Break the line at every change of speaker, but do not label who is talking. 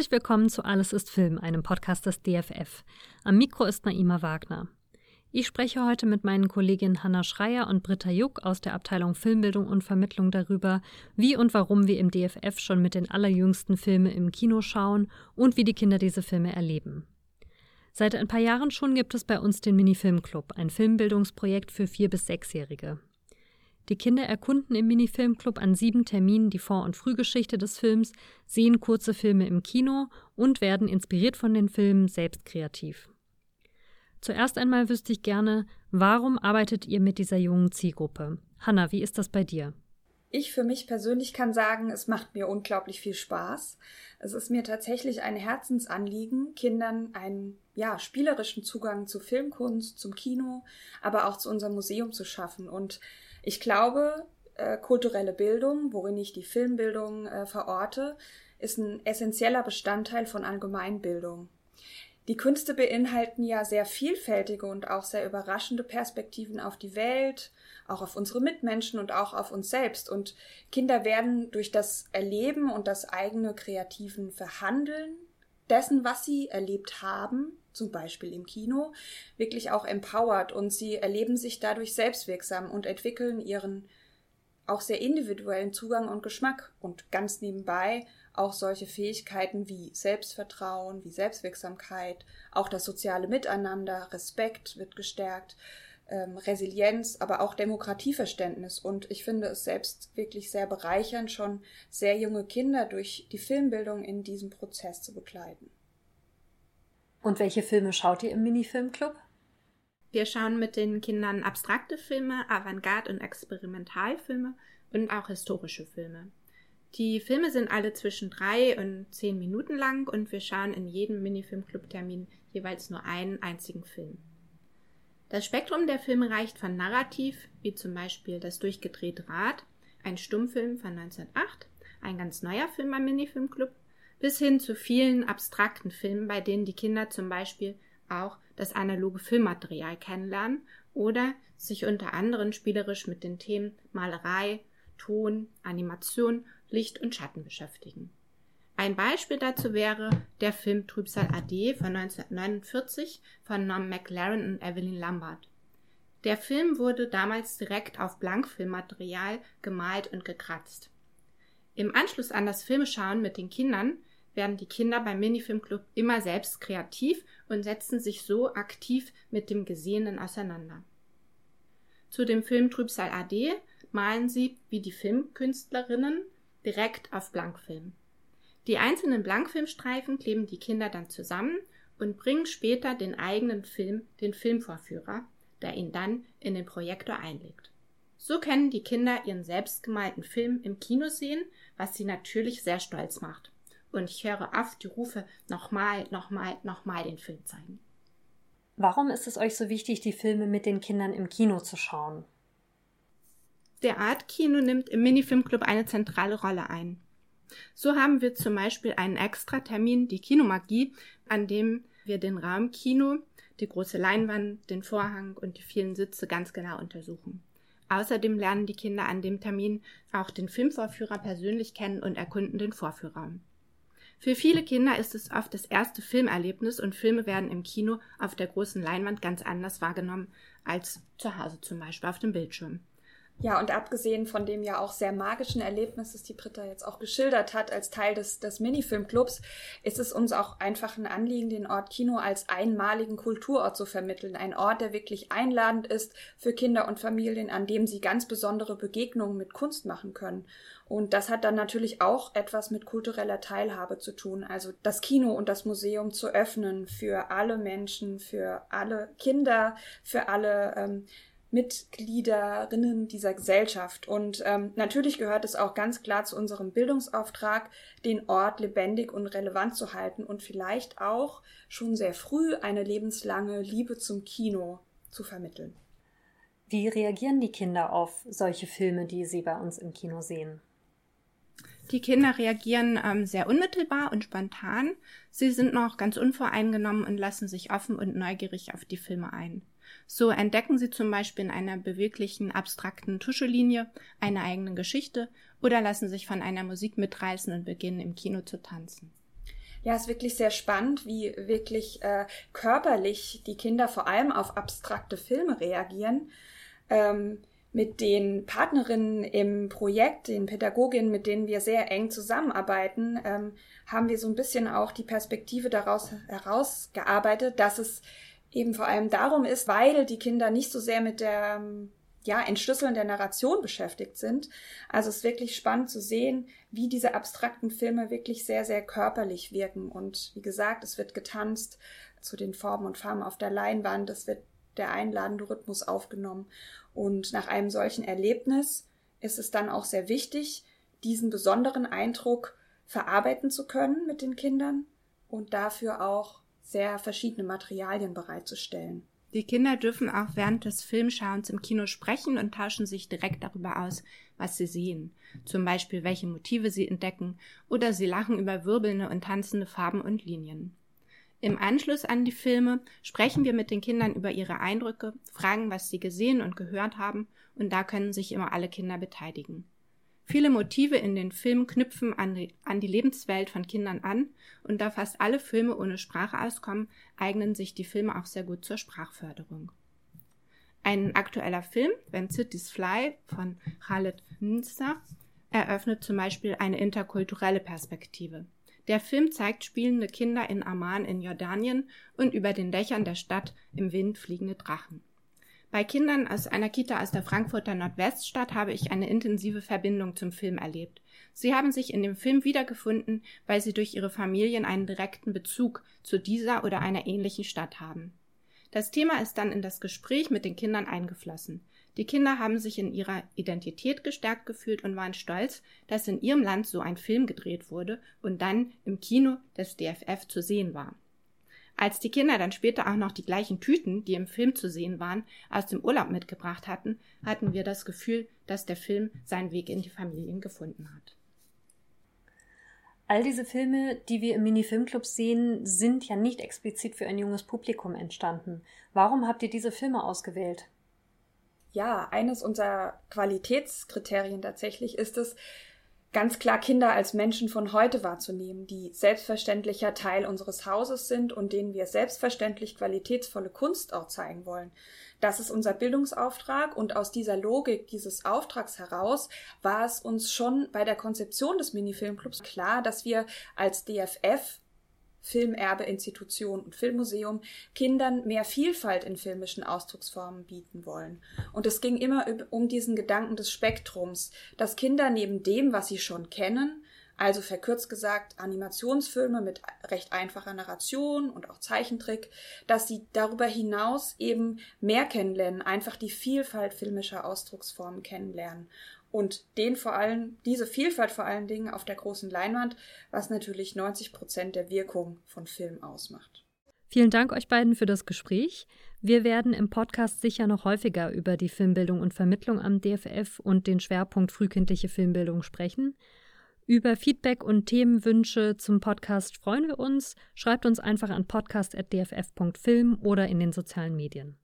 Herzlich willkommen zu Alles ist Film, einem Podcast des DFF. Am Mikro ist Naima Wagner. Ich spreche heute mit meinen Kolleginnen Hanna Schreier und Britta Juck aus der Abteilung Filmbildung und Vermittlung darüber, wie und warum wir im DFF schon mit den allerjüngsten Filmen im Kino schauen und wie die Kinder diese Filme erleben. Seit ein paar Jahren schon gibt es bei uns den Mini-Film-Club, ein Filmbildungsprojekt für Vier- bis Sechsjährige. Die Kinder erkunden im Mini-Filmclub an sieben Terminen die Vor- und Frühgeschichte des Films, sehen kurze Filme im Kino und werden inspiriert von den Filmen selbst kreativ. Zuerst einmal wüsste ich gerne, warum arbeitet ihr mit dieser jungen Zielgruppe? Hanna, wie ist das bei dir?
Ich für mich persönlich kann sagen, es macht mir unglaublich viel Spaß. Es ist mir tatsächlich ein Herzensanliegen, Kindern einen ja, spielerischen Zugang zu Filmkunst, zum Kino, aber auch zu unserem Museum zu schaffen. Und ich glaube, äh, kulturelle Bildung, worin ich die Filmbildung äh, verorte, ist ein essentieller Bestandteil von Allgemeinbildung. Die Künste beinhalten ja sehr vielfältige und auch sehr überraschende Perspektiven auf die Welt, auch auf unsere Mitmenschen und auch auf uns selbst. Und Kinder werden durch das Erleben und das eigene kreativen Verhandeln dessen, was sie erlebt haben, zum Beispiel im Kino, wirklich auch empowered und sie erleben sich dadurch selbstwirksam und entwickeln ihren auch sehr individuellen Zugang und Geschmack und ganz nebenbei auch solche Fähigkeiten wie Selbstvertrauen, wie Selbstwirksamkeit, auch das soziale Miteinander, Respekt wird gestärkt, ähm, Resilienz, aber auch Demokratieverständnis. Und ich finde es selbst wirklich sehr bereichernd, schon sehr junge Kinder durch die Filmbildung in diesem Prozess zu begleiten.
Und welche Filme schaut ihr im Mini-Filmclub?
Wir schauen mit den Kindern abstrakte Filme, Avantgarde- und Experimentalfilme und auch historische Filme. Die Filme sind alle zwischen drei und zehn Minuten lang und wir schauen in jedem Minifilmclub-Termin jeweils nur einen einzigen Film. Das Spektrum der Filme reicht von Narrativ, wie zum Beispiel Das durchgedrehte Rad, ein Stummfilm von 1908, ein ganz neuer Film beim Minifilmclub, bis hin zu vielen abstrakten Filmen, bei denen die Kinder zum Beispiel auch das analoge Filmmaterial kennenlernen oder sich unter anderem spielerisch mit den Themen Malerei, Ton, Animation, Licht und Schatten beschäftigen. Ein Beispiel dazu wäre der Film Trübsal AD von 1949 von Norm McLaren und Evelyn Lambert. Der Film wurde damals direkt auf Blankfilmmaterial gemalt und gekratzt. Im Anschluss an das Filmeschauen mit den Kindern werden die Kinder beim Minifilmclub immer selbst kreativ und setzen sich so aktiv mit dem Gesehenen auseinander. Zu dem Film Trübsal AD malen sie, wie die Filmkünstlerinnen, direkt auf Blankfilm. Die einzelnen Blankfilmstreifen kleben die Kinder dann zusammen und bringen später den eigenen Film den Filmvorführer, der ihn dann in den Projektor einlegt. So können die Kinder ihren selbstgemalten Film im Kino sehen, was sie natürlich sehr stolz macht und ich höre oft die Rufe nochmal, nochmal, nochmal den Film zeigen.
Warum ist es euch so wichtig, die Filme mit den Kindern im Kino zu schauen?
Der Art Kino nimmt im Minifilmclub eine zentrale Rolle ein. So haben wir zum Beispiel einen Extratermin, die Kinomagie, an dem wir den Raum Kino, die große Leinwand, den Vorhang und die vielen Sitze ganz genau untersuchen. Außerdem lernen die Kinder an dem Termin auch den Filmvorführer persönlich kennen und erkunden den Vorführraum. Für viele Kinder ist es oft das erste Filmerlebnis und Filme werden im Kino auf der großen Leinwand ganz anders wahrgenommen als zu Hause zum Beispiel auf dem Bildschirm.
Ja, und abgesehen von dem ja auch sehr magischen Erlebnis, das die Britta jetzt auch geschildert hat als Teil des, des Minifilmclubs, ist es uns auch einfach ein Anliegen, den Ort Kino als einmaligen Kulturort zu vermitteln. Ein Ort, der wirklich einladend ist für Kinder und Familien, an dem sie ganz besondere Begegnungen mit Kunst machen können. Und das hat dann natürlich auch etwas mit kultureller Teilhabe zu tun. Also das Kino und das Museum zu öffnen für alle Menschen, für alle Kinder, für alle ähm, Mitgliederinnen dieser Gesellschaft. Und ähm, natürlich gehört es auch ganz klar zu unserem Bildungsauftrag, den Ort lebendig und relevant zu halten und vielleicht auch schon sehr früh eine lebenslange Liebe zum Kino zu vermitteln.
Wie reagieren die Kinder auf solche Filme, die sie bei uns im Kino sehen?
Die Kinder reagieren ähm, sehr unmittelbar und spontan. Sie sind noch ganz unvoreingenommen und lassen sich offen und neugierig auf die Filme ein. So entdecken sie zum Beispiel in einer beweglichen, abstrakten Tuschelinie eine eigene Geschichte oder lassen sich von einer Musik mitreißen und beginnen im Kino zu tanzen.
Ja, es ist wirklich sehr spannend, wie wirklich äh, körperlich die Kinder vor allem auf abstrakte Filme reagieren. Ähm, mit den Partnerinnen im Projekt, den Pädagoginnen, mit denen wir sehr eng zusammenarbeiten, ähm, haben wir so ein bisschen auch die Perspektive daraus herausgearbeitet, dass es eben vor allem darum ist, weil die Kinder nicht so sehr mit der ja, Entschlüsseln der Narration beschäftigt sind. Also es ist wirklich spannend zu sehen, wie diese abstrakten Filme wirklich sehr, sehr körperlich wirken. Und wie gesagt, es wird getanzt zu den Formen und Farben auf der Leinwand, es wird der einladende Rhythmus aufgenommen. Und nach einem solchen Erlebnis ist es dann auch sehr wichtig, diesen besonderen Eindruck verarbeiten zu können mit den Kindern und dafür auch sehr verschiedene Materialien bereitzustellen.
Die Kinder dürfen auch während des Filmschauens im Kino sprechen und tauschen sich direkt darüber aus, was sie sehen. Zum Beispiel, welche Motive sie entdecken oder sie lachen über wirbelnde und tanzende Farben und Linien. Im Anschluss an die Filme sprechen wir mit den Kindern über ihre Eindrücke, fragen, was sie gesehen und gehört haben, und da können sich immer alle Kinder beteiligen. Viele Motive in den Filmen knüpfen an die, an die, Lebenswelt von Kindern an und da fast alle Filme ohne Sprache auskommen, eignen sich die Filme auch sehr gut zur Sprachförderung. Ein aktueller Film, When Cities Fly von Khaled Nzar, eröffnet zum Beispiel eine interkulturelle Perspektive. Der Film zeigt spielende Kinder in Amman in Jordanien und über den Dächern der Stadt im Wind fliegende Drachen. Bei Kindern aus einer Kita aus der Frankfurter Nordweststadt habe ich eine intensive Verbindung zum Film erlebt. Sie haben sich in dem Film wiedergefunden, weil sie durch ihre Familien einen direkten Bezug zu dieser oder einer ähnlichen Stadt haben. Das Thema ist dann in das Gespräch mit den Kindern eingeflossen. Die Kinder haben sich in ihrer Identität gestärkt gefühlt und waren stolz, dass in ihrem Land so ein Film gedreht wurde und dann im Kino des DFF zu sehen war. Als die Kinder dann später auch noch die gleichen Tüten, die im Film zu sehen waren, aus dem Urlaub mitgebracht hatten, hatten wir das Gefühl, dass der Film seinen Weg in die Familien gefunden hat.
All diese Filme, die wir im Mini-Filmclub sehen, sind ja nicht explizit für ein junges Publikum entstanden. Warum habt ihr diese Filme ausgewählt?
Ja, eines unserer Qualitätskriterien tatsächlich ist es, ganz klar Kinder als Menschen von heute wahrzunehmen, die selbstverständlicher Teil unseres Hauses sind und denen wir selbstverständlich qualitätsvolle Kunst auch zeigen wollen. Das ist unser Bildungsauftrag und aus dieser Logik dieses Auftrags heraus war es uns schon bei der Konzeption des Mini-Filmclubs klar, dass wir als DFF Filmerbeinstitution und Filmmuseum Kindern mehr Vielfalt in filmischen Ausdrucksformen bieten wollen. Und es ging immer um diesen Gedanken des Spektrums, dass Kinder neben dem, was sie schon kennen, also verkürzt gesagt Animationsfilme mit recht einfacher Narration und auch Zeichentrick, dass sie darüber hinaus eben mehr kennenlernen, einfach die Vielfalt filmischer Ausdrucksformen kennenlernen und den vor allem, diese Vielfalt vor allen Dingen auf der großen Leinwand, was natürlich 90 Prozent der Wirkung von Film ausmacht.
Vielen Dank euch beiden für das Gespräch. Wir werden im Podcast sicher noch häufiger über die Filmbildung und Vermittlung am DFF und den Schwerpunkt frühkindliche Filmbildung sprechen. Über Feedback und Themenwünsche zum Podcast freuen wir uns. Schreibt uns einfach an podcast.dff.film oder in den sozialen Medien.